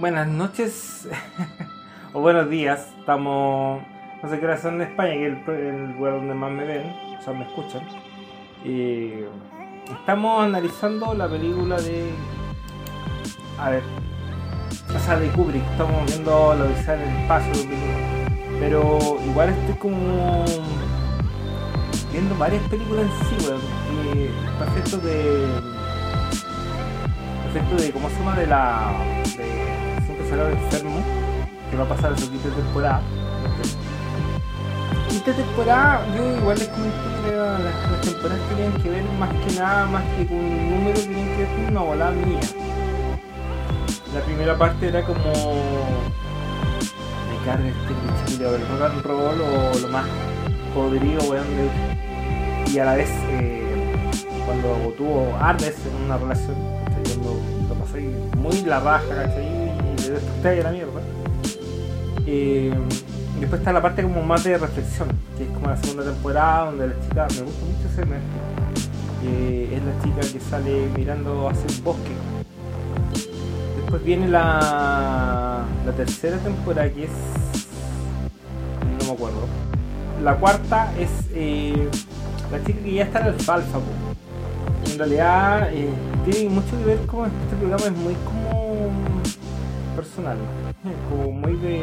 Buenas noches o buenos días. Estamos, no sé qué hora son en España, que es el, lugar donde más me ven, o sea, me escuchan. Estamos analizando la película de. A ver. O sea, de Kubrick. Estamos viendo lo que sale en el espacio. Pero igual estoy como. Viendo varias películas en sí, weón. Perfecto de efecto de cómo se llama de la enfermo que va a pasar su quinta temporada. Quinta temporada yo igual les comenté que las, las temporadas tienen que ver más que nada más que con un número tienen que ver con una volada mía. La primera parte era como me carga este bicho del rock and roll o lo más podrido weón y a la vez eh, cuando tuvo Arnes en una relación cuando lo pasé muy la raja, ¿cachai? Y le desperté a la mierda. Y después está la parte como más de reflexión, que es como la segunda temporada, donde la chica, me gusta mucho ese es la chica que sale mirando hacia el bosque. Después viene la, la tercera temporada, que es. No me acuerdo. La cuarta es eh, la chica que ya está en alfalfa, en realidad eh, tiene mucho que ver con este programa es muy como personal como muy de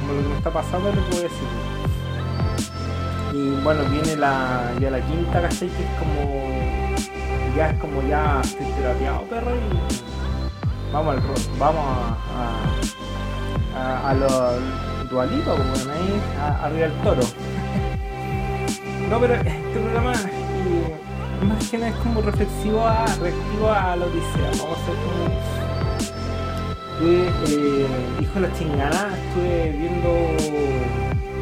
como lo que me está pasando que voy a decir y bueno viene la ya la quinta ¿cachai? que es como ya es como ya estoy terapiado perro y vamos al vamos a a, a, a lo dualito como ahí arriba del toro no pero este programa nada es como reflexivo a, reactivo a la odisea. Vamos a hacer como. Estuve, eh, hijo de la chingada, estuve viendo.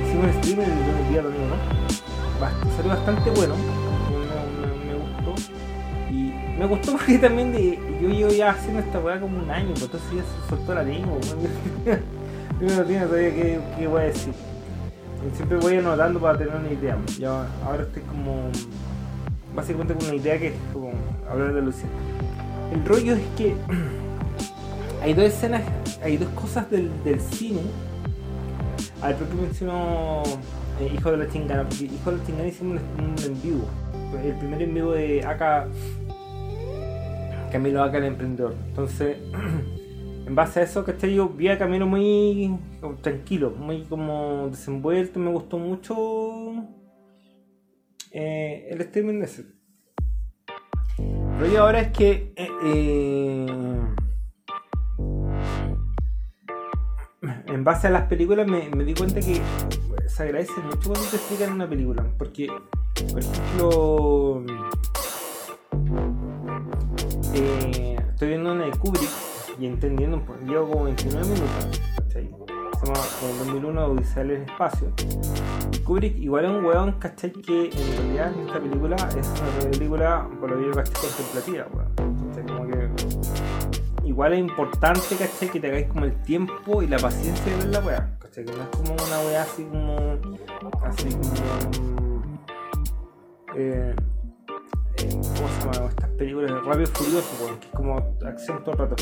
Hicimos un stream el, día domingo, ¿no? Salió bastante bueno. Me, gustó. Y me gustó porque también de, yo llevo ya haciendo esta weá como un año, pues entonces ya se soltó la lengua. Yo no tengo todavía qué, qué voy a decir. Siempre voy anotando para tener una idea. Ya, ahora estoy como básicamente con una idea que es como hablar de Lucia. El rollo es que hay dos escenas, hay dos cosas del, del cine. Al propio mencionó eh, Hijo de la Chingana, porque Hijo de la Chingana hicimos un, en vivo. El primer en vivo de Aka, Camilo Aka el emprendedor. Entonces, en base a eso, ¿cachai? Yo vi a Camilo muy tranquilo, muy como desenvuelto, me gustó mucho eh, el streaming de ese. Pero ahora es que eh, en base a las películas me, di cuenta que se agradece mucho cuando te explican una película. Porque, por ejemplo, estoy viendo una de Kubrick y entendiendo, llevo como 29 minutos. Se llama en 2001 Odisea del Espacio Kubrick igual es un weón, ¿cachai? Que en realidad esta película es una película, por lo que yo contemplativa, weón. Igual es importante, ¿cachai? Que te hagáis como el tiempo y la paciencia de ver la weá, ¿cachai? Que no es como una weá así como. Así como. Eh, ¿Cómo se llama? Estas películas de Rápido Furioso, que es como acción todo el rato.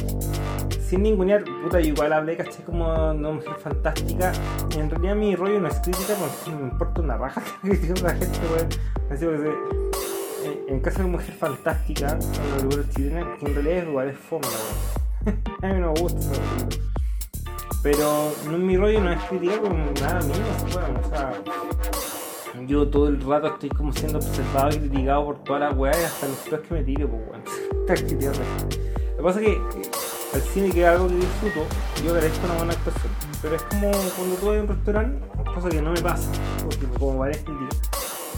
Sin ningunear, puta, igual hablé, caché, como una mujer fantástica. En realidad mi rollo no es crítica, porque me importa una raja que la gente, weón. Así que, en caso de mujer fantástica, en la película chilena, que en realidad es igual es fome. A mí no me gusta Pero no, mi rollo no es criticar porque nada mío, weón. O sea, yo todo el rato estoy como siendo observado y criticado por toda la weá y hasta los peos que me tiro, pues weón. Lo que pasa es que eh, cine que es algo que disfruto, yo agradezco una buena actuación. Pero es como cuando tú vas un restaurante, cosa que no me pasa, porque como varias críticas.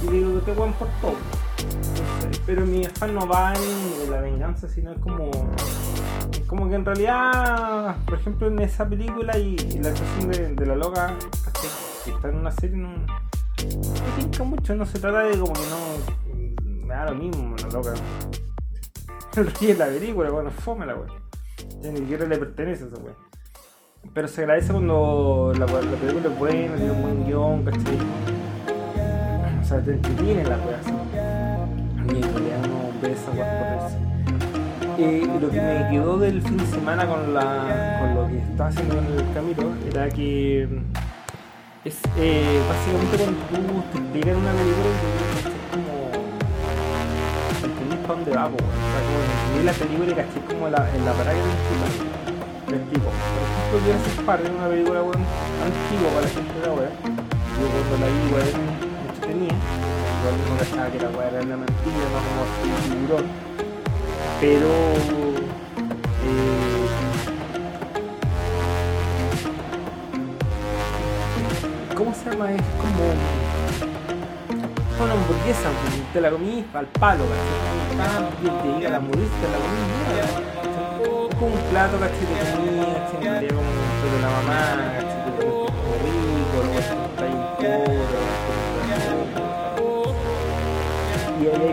Y digo que te weón por todo. Pero mi afán no va en la venganza, sino es como. Como que en realidad, por ejemplo, en esa película y, la actuación de, la loca, que está en una serie, no pinta mucho, no se trata de como que no. Me da lo mismo, la loca. El rey de la película, bueno, fome la wea. Ni siquiera le pertenece a esa wea. Pero se agradece cuando la, la película es buena, tiene un buen guion, ¿cachai? O sea, te entretiene la wea realidad no ve esa por. Eh, lo que me quedó del fin de semana con, la, con lo que estaba haciendo en el camino era que es eh, básicamente cuando tú te explican una película y es como entendís para dónde va, o sea, como entendí la película y caché como la, en la parada que me explico. Por ejemplo, yo hace par de una película bueno, antigua para la gente de ahora. Yo cuando la vi, entretenía. Que la no como. Pero eh, ¿cómo se llama? Es como una hamburguesa, te la comís al palo, te la hamburguesa, la comís, como un plato, ¿cachai? Te ¿cachai? como la mamá, ¿cachai? Te rico, luego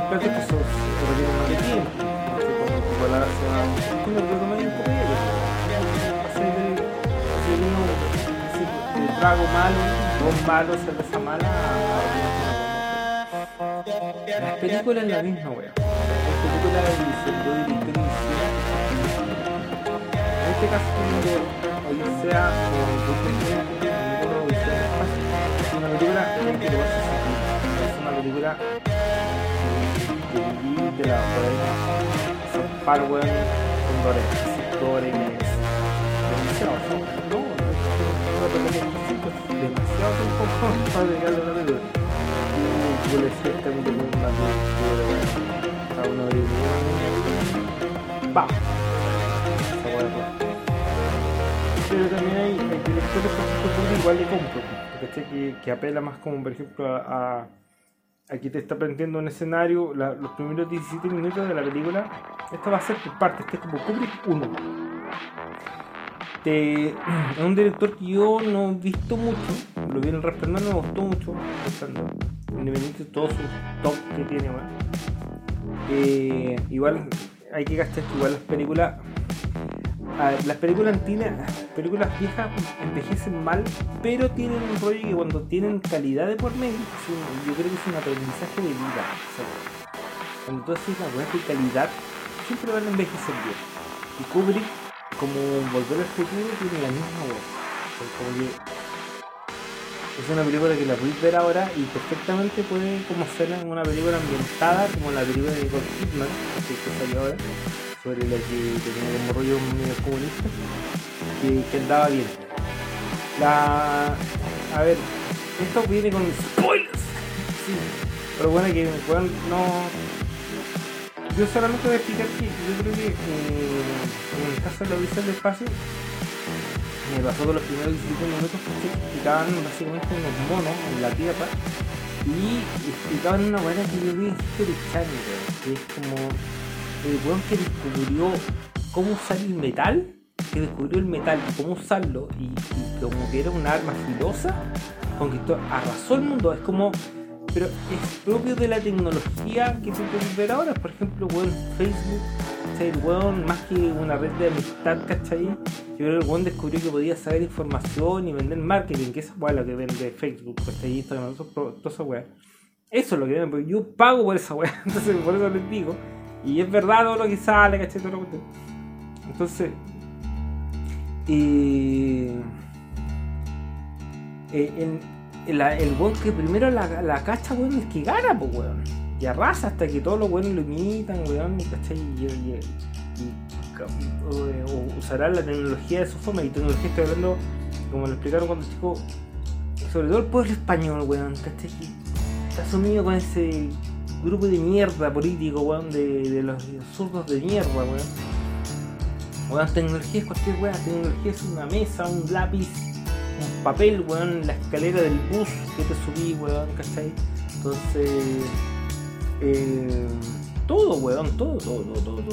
platos que son. Como que comer un así de uno, de trago malo, dos malos, cerveza mala, las películas es la misma wea. Las películas En este caso cuando Odisea o Odisea de la poder son Parwen con Dore, Dore demasiado no, no demasiado tiempo para llegar a la película yo le decía también tengo una a uno de ellos va pero también hay, directores por igual de compro que, que apela más como por ejemplo a, aquí te está planteando un escenario los primeros 17 minutos de la película esto va a ser por parte este es como Kubrick 1 este, es un director que yo no he visto mucho, lo vi en el Resplandor, me gustó mucho, independientemente de todos sus top que tiene, bueno. eh, igual hay que gastar igual las películas, las películas antiguas, películas viejas envejecen mal, pero tienen un rollo que cuando tienen calidad de por medio, yo creo que es un aprendizaje de vida. cuando tú haces una buena de calidad, siempre van a envejecer bien. Y Kubrick como Volver al Futuro tiene la misma voz. Es una película que la puedes ver ahora y perfectamente puede como ser una película ambientada como la película de Nicole Kidman que salió ahora sobre la que tenía como rollo medio comunista que, que andaba bien la a ver esto viene con spoilers sí. pero bueno que bueno, no yo solamente voy a explicar que yo creo que eh, en el caso de la Odisea del Espacio me pasó que los primeros 17 minutos que explicaban básicamente unos monos en la Tierra y explicaban una buena que yo vi en History que es como el weón que descubrió cómo usar el metal, que descubrió el metal y cómo usarlo y, y como que era un arma filosa, conquistó, arrasó el mundo, es como pero es propio de la tecnología que tú puedes ver ahora. Por ejemplo, weón, Facebook, el weón, más que una red de amistad, ¿cachai? Yo creo que el weón descubrió que podía saber información y vender marketing, que esa weá lo que vende Facebook, ¿cachai? Instagram, toda esa weá. Eso es lo que porque yo pago por esa weá, entonces por eso les digo. Y es verdad todo lo que sale, ¿cachai? Todo lo que... Entonces, eh, en, el, el weón que primero la, la cacha, weón, es que gana, pues, weón. Y arrasa hasta que todos los weones lo imitan, weón, ¿cachai? Y, y, o, usará la tecnología de su forma. Y tecnología estoy hablando, como lo explicaron cuando chico, sobre todo el pueblo español, weón, ¿cachai? Está sumido con ese grupo de mierda político, weón, de, de los zurdos de mierda, weón. Weón, tecnología es cualquier weón, tecnología es una mesa, un lápiz un papel, weón, la escalera del bus que te subí, weón, ¿cachai? Entonces, eh, todo, weón, todo, todo, todo, todo,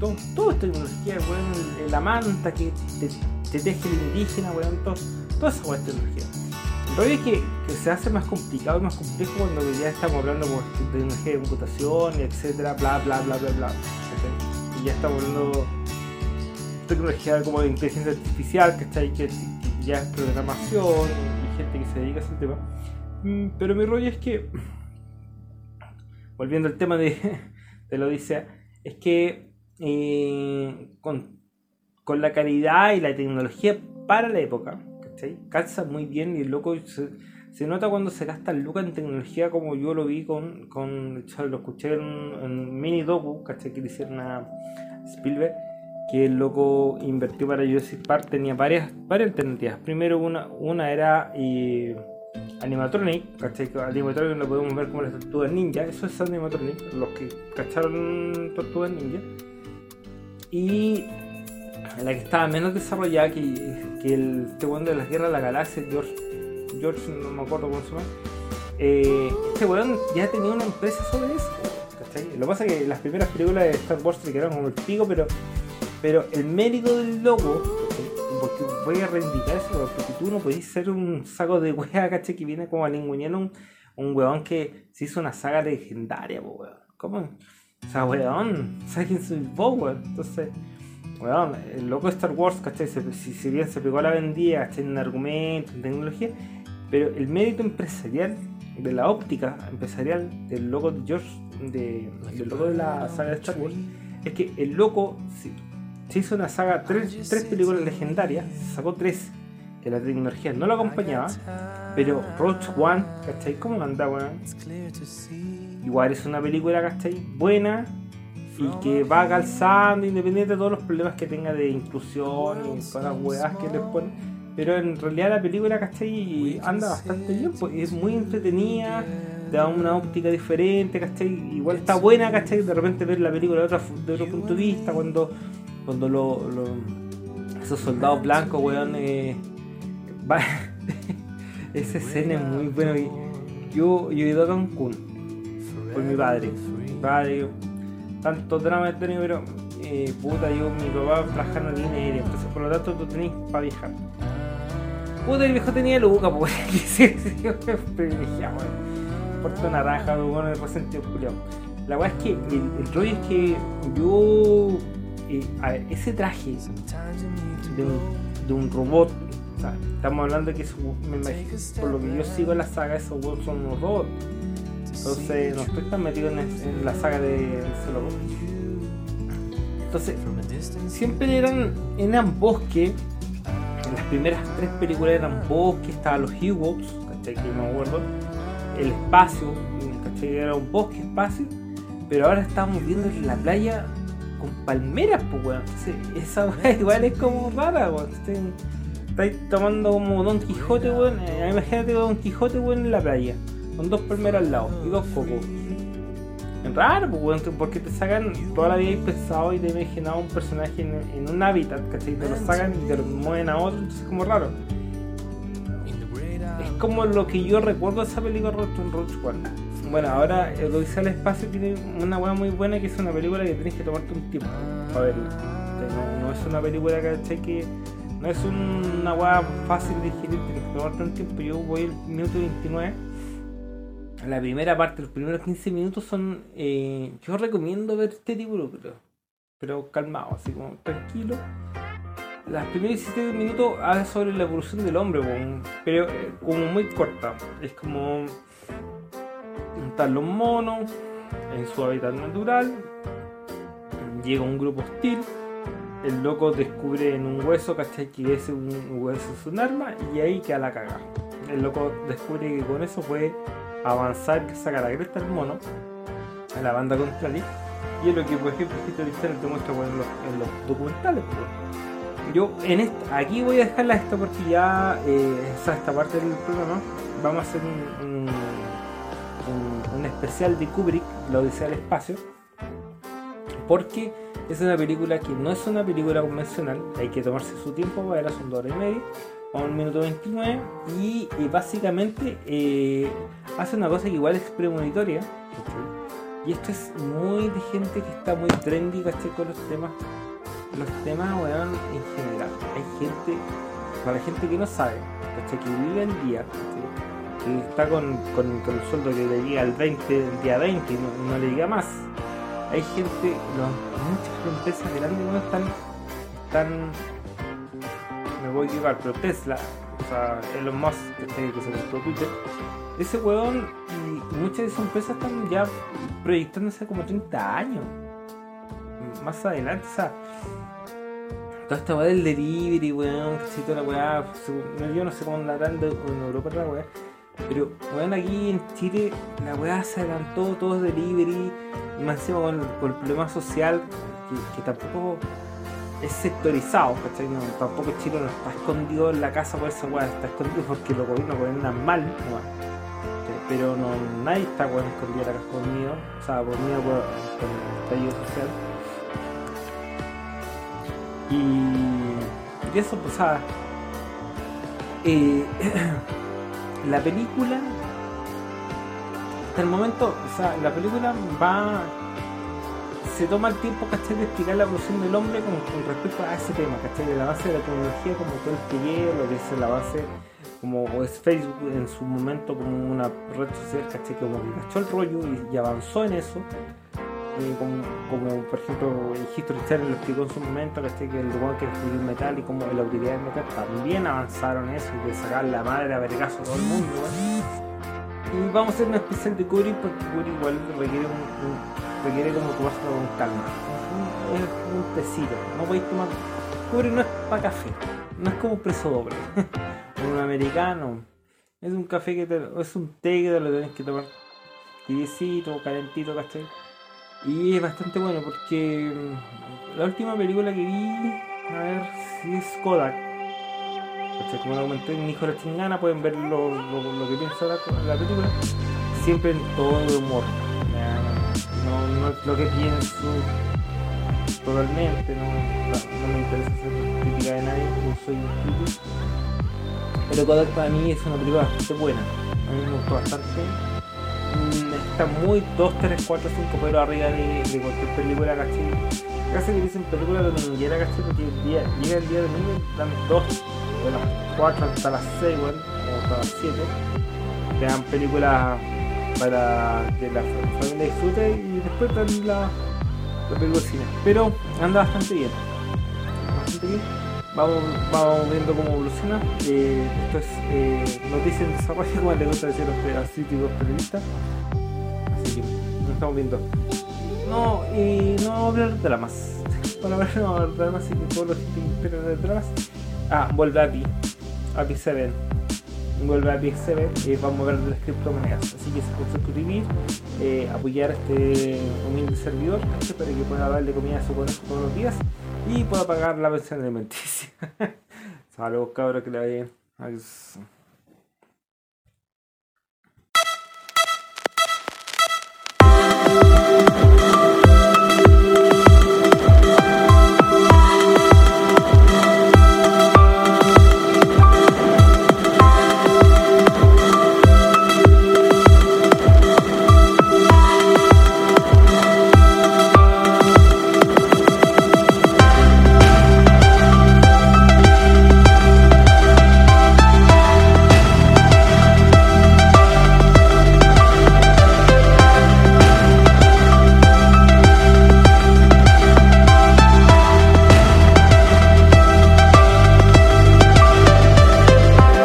todo, todo, es tecnología, weón, la manta que te, te teje el indígena, weón, todo, toda esa weón es tecnología. Rollo es que, que, se hace más complicado y más complejo cuando ya estamos hablando de tecnología de computación, etcétera, bla, bla, bla, bla, bla. ¿cachai? Y ya estamos hablando de tecnología como de inteligencia artificial, ¿cachai? Que, ya es programación y gente que se dedica a ese tema. Mm, pero mi rollo es que, volviendo al tema de, de la Odisea, es que eh, con, con, la calidad y la tecnología para la época. ¿Cachai? Calza muy bien y el loco se, nota cuando se gasta el look en tecnología como yo lo vi con, con lo escuché en, en mini docu, ¿cachai? que le hicieron a Spielberg que el loco invirtió para Jurassic Park tenía varias, varias alternativas. Primero una, una era eh, animatronic, ¿cachai? Animatronic lo podemos ver como las tortugas ninja, eso es animatronic, los que cacharon tortugas ninja. Y la que estaba menos desarrollada que, que el este de las guerras de la galaxia, George, George no me acuerdo cómo se llama. Eh, este weón ya tenía una empresa sobre eso, ¿cachai? Lo que pasa es que las primeras películas de Star Wars se quedaron como el pico, pero pero el mérito del loco, porque voy a reivindicar eso, porque tú no podés ser un saco de wea, caché, que viene como a ningunear un, un weón que se hizo una saga legendaria, weón. ¿Cómo? O sea, weón, ¿sabes quién soy vos, weón? Entonces, weón, el loco de Star Wars, ¿cachai? Si, si bien se pegó a la vendida, ¿cachai? En argumento, en tecnología, pero el mérito empresarial de la óptica empresarial del loco de George, de, del loco de la saga de Star Wars, es que el loco, se hizo una saga, tres, tres películas legendarias, sacó tres, que la tecnología no lo acompañaba, pero Roach One, ¿cachai? ¿Cómo anda, weón? Igual es una película, ¿cachai? Buena y que va calzando, independiente de todos los problemas que tenga de inclusión y todas las weas que le ponen. Pero en realidad la película, ¿cachai? Anda bastante bien, pues es muy entretenida, te da una óptica diferente, ¿cachai? Igual está buena, ¿cachai? De repente ver la película de otro, de otro punto de vista, cuando cuando lo, esos soldados blancos, weón, eh, esa escena es muy buena. Yo, yo he ido a Cancún por mi padre. Mi padre, tanto drama he tenido, pero eh, puta, yo, mi papá trabajando en línea aérea, entonces por lo tanto tú tenés para viajar. Puta, el viejo tenía luca, pues, que se privilegiado, Puerto Naranja, bueno, el resentido culiado. La verdad es que el, el rollo es que yo ese traje de un, robot, estamos hablando de que por lo que yo sigo en la saga, esos robots son unos robots. Entonces no estoy tan metido en, la saga de robot. Entonces, siempre eran, eran bosque. En las primeras tres películas eran bosque, estaban los Ewoks, Que me acuerdo. El espacio, Era un bosque, espacio. Pero ahora estamos viendo en la playa con palmeras, pues, weón. esa weá igual es como rara, weón. Estáis tomando como Don Quijote, weón. Eh, imagínate Don Quijote, weón, en la playa. Con dos palmeras al lado y dos cocos. Es raro, pues, porque te sacan, toda la vida pensado y te imaginado un personaje en, un hábitat, ¿cachai? Te lo sacan y te lo mueven a otro, entonces es como raro. Es como lo que yo recuerdo de esa película Roach One. Bueno, ahora el Odisea del Espacio tiene una hueá muy buena que es una película que tenés que tomarte un tiempo para verla. no, es una película que no es una hueá fácil de digerir, tienes que tomarte un tiempo. Yo voy el minuto 29. La primera parte, los primeros 15 minutos son. Eh, yo recomiendo ver este tipo, pero, pero calmado, así como tranquilo. Las primeros 17 minutos habla sobre la evolución del hombre, pero eh, como muy corta. Es como están los monos en su hábitat natural. Llega un grupo hostil. El loco descubre en un hueso, ¿cachai? Que ese un hueso es un arma y ahí queda la caga. El loco descubre que con eso puede avanzar, que saca la cresta al mono a la banda contraria. Y es lo que, por ejemplo, Hitler te muestra en, los, documentales. Yo en esta, aquí voy a dejarla esto porque ya eh, esta parte del programa vamos a hacer un un, especial de Kubrick, La Odisea del Espacio, porque es una película que no es una película convencional, hay que tomarse su tiempo para verla, son dos horas y media, a un minuto 29, y, básicamente eh, hace una cosa que igual es premonitoria, y esto es muy de gente que está muy trendy, Con los temas, los temas, weón, en general. Hay gente, para la gente que no sabe, Que vive el día, está con, con, el sueldo que le llega al 20, el día 20 y no, le llega más. Hay gente, muchas empresas grandes no están, están, voy a equivocar, pero Tesla, o sea, Elon Musk, que, se compró Twitter, ese huevón y muchas de esas empresas están ya proyectándose como 30 años. más adelante, o sea, toda esta weá del delivery, weón, que toda la weá, yo no sé cómo andarán en Europa la weá, pero weón, aquí en Chile la weá se adelantó, todo es delivery, más encima con, el problema social, que, tampoco es sectorizado, ¿cachai? No, tampoco Chile no está escondido en la casa por esa weá, está escondido porque los gobiernos gobiernan mal, pero no, nadie está weón escondido en la casa por miedo, o sea, por por, por el estallido social. Y, eso, pues, eh, la película, hasta el momento, o sea, la película va, se toma el tiempo, ¿cachai? De explicar la evolución del hombre con, respecto a ese tema, ¿cachai? De la base de la tecnología como todo el que llegue, lo que es la base, como es Facebook en su momento como una red social, ¿cachai? Como que cachó el rollo y avanzó en eso eh, como, por ejemplo el History Channel lo explicó en su momento, que el lugar que escribió metal y como la utilidad del metal también avanzaron eso y de sacar la madre a vergazo a todo el mundo. Vamos a hacer una especial de Kubrick porque Kubrick igual requiere, un, requiere como tomárselo con calma. Es un, un tecito, no podéis tomar. Kubrick no es para café, no es como preso doble. un americano. Es un café que te, es un té que te lo tenés que tomar tibiecito, calentito, ¿cachai? Y es bastante bueno porque mm, la última película que vi, a ver si es Kodak. Como lo comenté en Hijo de la Chingana, pueden ver lo, lo, que piensa la, la, película. Siempre en todo humor. No, no, es lo que pienso totalmente, no, no, me interesa ser crítica de nadie, no soy crítico. Pero Kodak para mí es una película bastante buena. A mí me gustó bastante está muy 2, 3, 4, 5 pero arriba de, de cualquier película, ¿cachai? Casi que dicen película dominguera, ¿cachai? Porque el día, llega el día domingo, dan 2, bueno, 4 hasta las 6, bueno, o hasta las 7. Te dan películas para que la familia disfrute y después dan la, la película de cine. Pero anda bastante bien. Bastante bien. Vamos, vamos viendo cómo evoluciona. Eh, esto es eh, en desarrollo, como les gusta decir a los críticos periodistas estamos viendo. No, y no vamos a hablar de dramas. Para ver, no vamos a hablar de dramas, así que todos los que esperan de dramas. Ah, vuelve a ti. API 7. Vuelve a 7 y vamos a ver las criptomonedas. Así que se puede suscribir, eh, apoyar a este humilde servidor para que pueda darle comida a su conejo todos los días y pueda pagar la pensión alimenticia. Saludos cabros que vayan. Adiós.